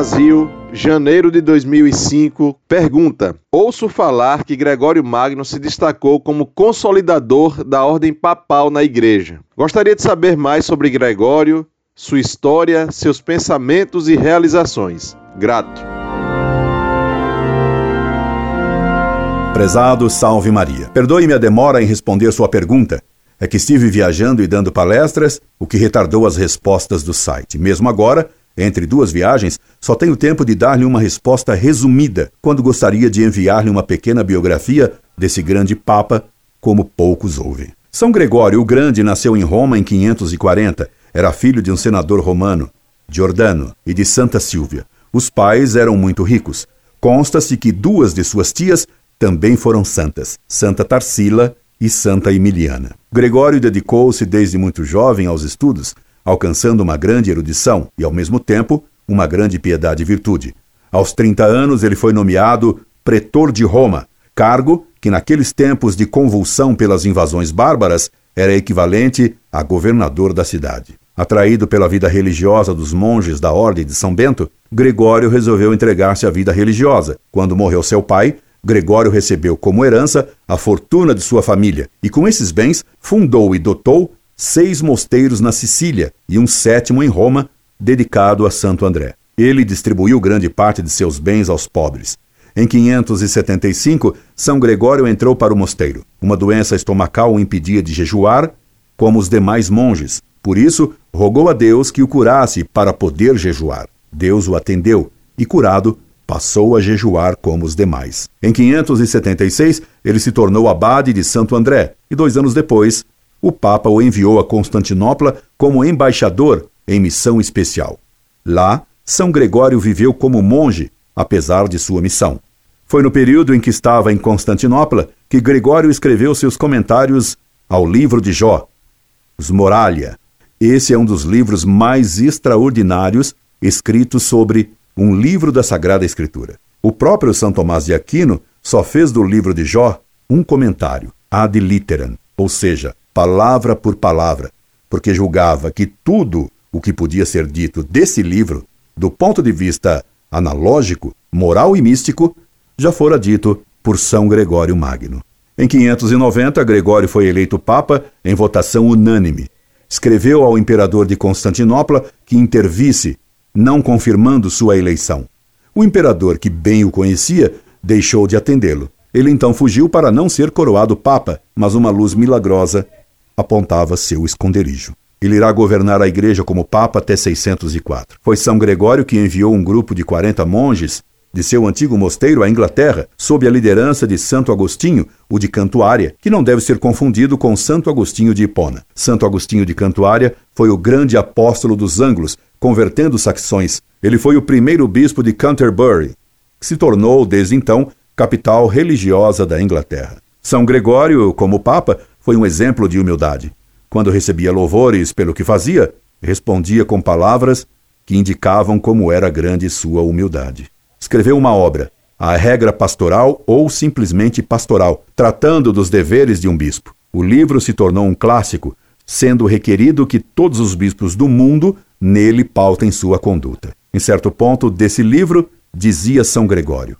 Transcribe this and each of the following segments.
Brasil, janeiro de 2005, pergunta: Ouço falar que Gregório Magno se destacou como consolidador da ordem papal na igreja. Gostaria de saber mais sobre Gregório, sua história, seus pensamentos e realizações. Grato. Prezado Salve Maria. Perdoe-me a demora em responder sua pergunta. É que estive viajando e dando palestras, o que retardou as respostas do site. Mesmo agora, entre duas viagens, só tenho tempo de dar-lhe uma resposta resumida, quando gostaria de enviar-lhe uma pequena biografia desse grande Papa, como poucos ouvem. São Gregório o Grande nasceu em Roma em 540. Era filho de um senador romano, Giordano, e de Santa Silvia. Os pais eram muito ricos. Consta-se que duas de suas tias também foram santas, Santa Tarsila e Santa Emiliana. Gregório dedicou-se desde muito jovem aos estudos, alcançando uma grande erudição e, ao mesmo tempo, uma grande piedade e virtude. Aos 30 anos, ele foi nomeado pretor de Roma, cargo que, naqueles tempos de convulsão pelas invasões bárbaras, era equivalente a governador da cidade. Atraído pela vida religiosa dos monges da Ordem de São Bento, Gregório resolveu entregar-se à vida religiosa. Quando morreu seu pai, Gregório recebeu como herança a fortuna de sua família e, com esses bens, fundou e dotou seis mosteiros na Sicília e um sétimo em Roma, dedicado a Santo André. Ele distribuiu grande parte de seus bens aos pobres. Em 575, São Gregório entrou para o mosteiro. Uma doença estomacal o impedia de jejuar, como os demais monges. Por isso, rogou a Deus que o curasse para poder jejuar. Deus o atendeu e, curado, passou a jejuar como os demais. Em 576, ele se tornou abade de Santo André e, dois anos depois, o Papa o enviou a Constantinopla como embaixador em missão especial. Lá, São Gregório viveu como monge, apesar de sua missão. Foi no período em que estava em Constantinopla que Gregório escreveu seus comentários ao livro de Jó, os Moralia. Esse é um dos livros mais extraordinários escritos sobre um livro da Sagrada Escritura. O próprio São Tomás de Aquino só fez do livro de Jó um comentário, ad literam, ou seja, palavra por palavra, porque julgava que tudo o que podia ser dito desse livro, do ponto de vista analógico, moral e místico, já fora dito por São Gregório Magno. Em 590, Gregório foi eleito Papa em votação unânime. Escreveu ao imperador de Constantinopla que intervisse, não confirmando sua eleição. O imperador, que bem o conhecia, deixou de atendê-lo. Ele então fugiu para não ser coroado Papa, mas uma luz milagrosa apontava seu esconderijo. Ele irá governar a igreja como Papa até 604. Foi São Gregório que enviou um grupo de 40 monges de seu antigo mosteiro à Inglaterra, sob a liderança de Santo Agostinho, o de Cantuária, que não deve ser confundido com Santo Agostinho de Hipona. Santo Agostinho de Cantuária foi o grande apóstolo dos ângulos, convertendo saxões. Ele foi o primeiro bispo de Canterbury, que se tornou, desde então, capital religiosa da Inglaterra. São Gregório, como Papa, foi um exemplo de humildade. Quando recebia louvores pelo que fazia, respondia com palavras que indicavam como era grande sua humildade. Escreveu uma obra, A Regra Pastoral ou simplesmente Pastoral, tratando dos deveres de um bispo. O livro se tornou um clássico, sendo requerido que todos os bispos do mundo nele pautem sua conduta. Em certo ponto desse livro, dizia São Gregório: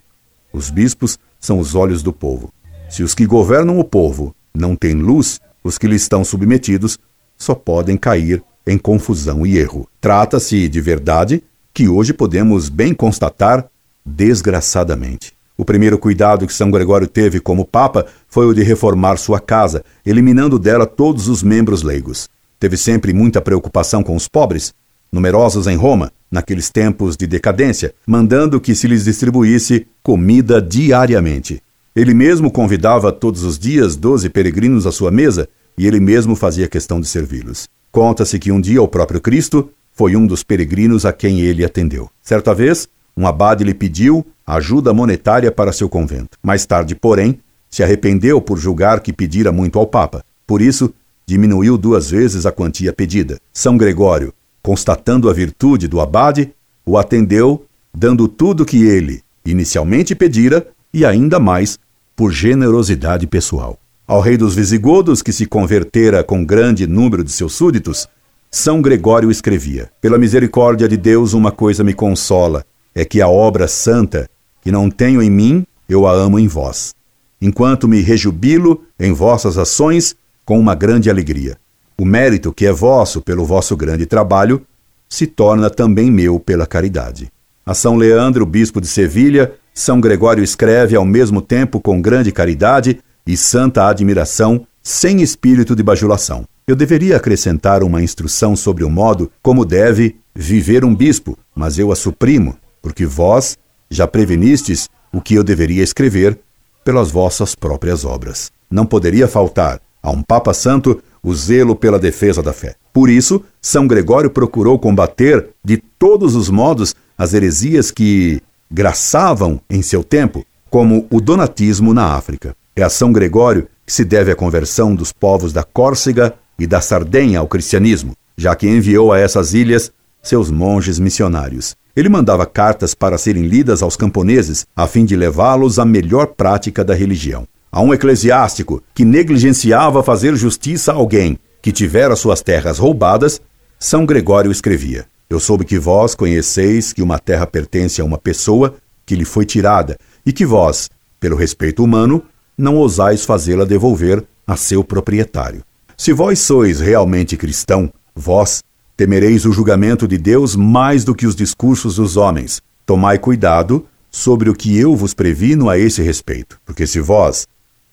Os bispos são os olhos do povo. Se os que governam o povo não têm luz, os que lhe estão submetidos só podem cair em confusão e erro. Trata-se de verdade que hoje podemos bem constatar desgraçadamente. O primeiro cuidado que São Gregório teve como Papa foi o de reformar sua casa, eliminando dela todos os membros leigos. Teve sempre muita preocupação com os pobres, numerosos em Roma, naqueles tempos de decadência, mandando que se lhes distribuísse comida diariamente. Ele mesmo convidava todos os dias doze peregrinos à sua mesa e ele mesmo fazia questão de servi-los. Conta-se que um dia o próprio Cristo foi um dos peregrinos a quem ele atendeu. Certa vez, um abade lhe pediu ajuda monetária para seu convento. Mais tarde, porém, se arrependeu por julgar que pedira muito ao Papa. Por isso, diminuiu duas vezes a quantia pedida. São Gregório, constatando a virtude do abade, o atendeu, dando tudo que ele inicialmente pedira e ainda mais por generosidade pessoal. Ao rei dos Visigodos, que se convertera com grande número de seus súditos, São Gregório escrevia: Pela misericórdia de Deus, uma coisa me consola, é que a obra santa, que não tenho em mim, eu a amo em vós, enquanto me rejubilo em vossas ações com uma grande alegria. O mérito que é vosso pelo vosso grande trabalho se torna também meu pela caridade. A São Leandro, bispo de Sevilha, São Gregório escreve ao mesmo tempo com grande caridade e santa admiração, sem espírito de bajulação. Eu deveria acrescentar uma instrução sobre o modo como deve viver um bispo, mas eu a suprimo, porque vós já prevenistes o que eu deveria escrever pelas vossas próprias obras. Não poderia faltar a um Papa Santo o zelo pela defesa da fé. Por isso, São Gregório procurou combater de todos os modos as heresias que graçavam em seu tempo, como o donatismo na África. É a São Gregório que se deve a conversão dos povos da Córcega e da Sardenha ao cristianismo, já que enviou a essas ilhas seus monges missionários. Ele mandava cartas para serem lidas aos camponeses, a fim de levá-los à melhor prática da religião. A um eclesiástico que negligenciava fazer justiça a alguém que tivera suas terras roubadas, São Gregório escrevia: Eu soube que vós conheceis que uma terra pertence a uma pessoa que lhe foi tirada, e que vós, pelo respeito humano, não ousais fazê-la devolver a seu proprietário. Se vós sois realmente cristão, vós temereis o julgamento de Deus mais do que os discursos dos homens. Tomai cuidado sobre o que eu vos previno a esse respeito, porque se vós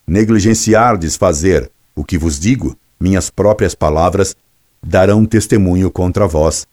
negligenciardes fazer o que vos digo, minhas próprias palavras darão testemunho contra vós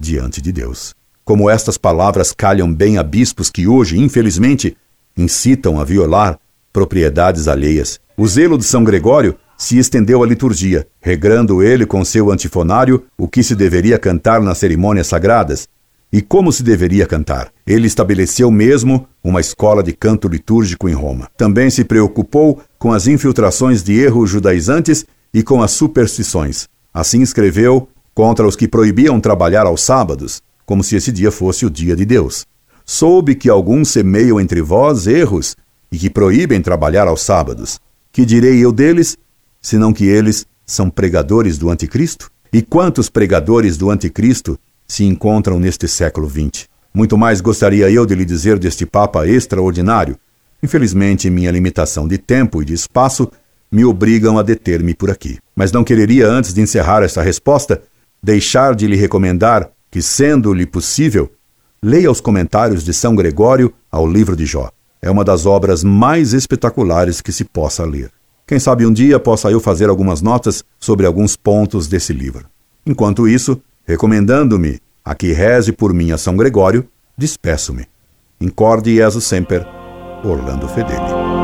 diante de Deus. Como estas palavras calham bem a bispos que hoje, infelizmente, incitam a violar propriedades alheias. O zelo de São Gregório se estendeu à liturgia, regrando ele com seu antifonário o que se deveria cantar nas cerimônias sagradas e como se deveria cantar. Ele estabeleceu mesmo uma escola de canto litúrgico em Roma. Também se preocupou com as infiltrações de erros judaizantes e com as superstições. Assim escreveu contra os que proibiam trabalhar aos sábados, como se esse dia fosse o dia de Deus. Soube que alguns semeiam entre vós erros e que proíbem trabalhar aos sábados. Que direi eu deles, senão que eles são pregadores do anticristo? E quantos pregadores do anticristo se encontram neste século XX? Muito mais gostaria eu de lhe dizer deste Papa extraordinário. Infelizmente, minha limitação de tempo e de espaço me obrigam a deter-me por aqui. Mas não quereria, antes de encerrar esta resposta, deixar de lhe recomendar que, sendo-lhe possível, leia os comentários de São Gregório ao livro de Jó. É uma das obras mais espetaculares que se possa ler. Quem sabe um dia possa eu fazer algumas notas sobre alguns pontos desse livro. Enquanto isso, recomendando-me a que reze por mim a São Gregório, despeço-me. Incorde Jesus Semper, Orlando Fedeli.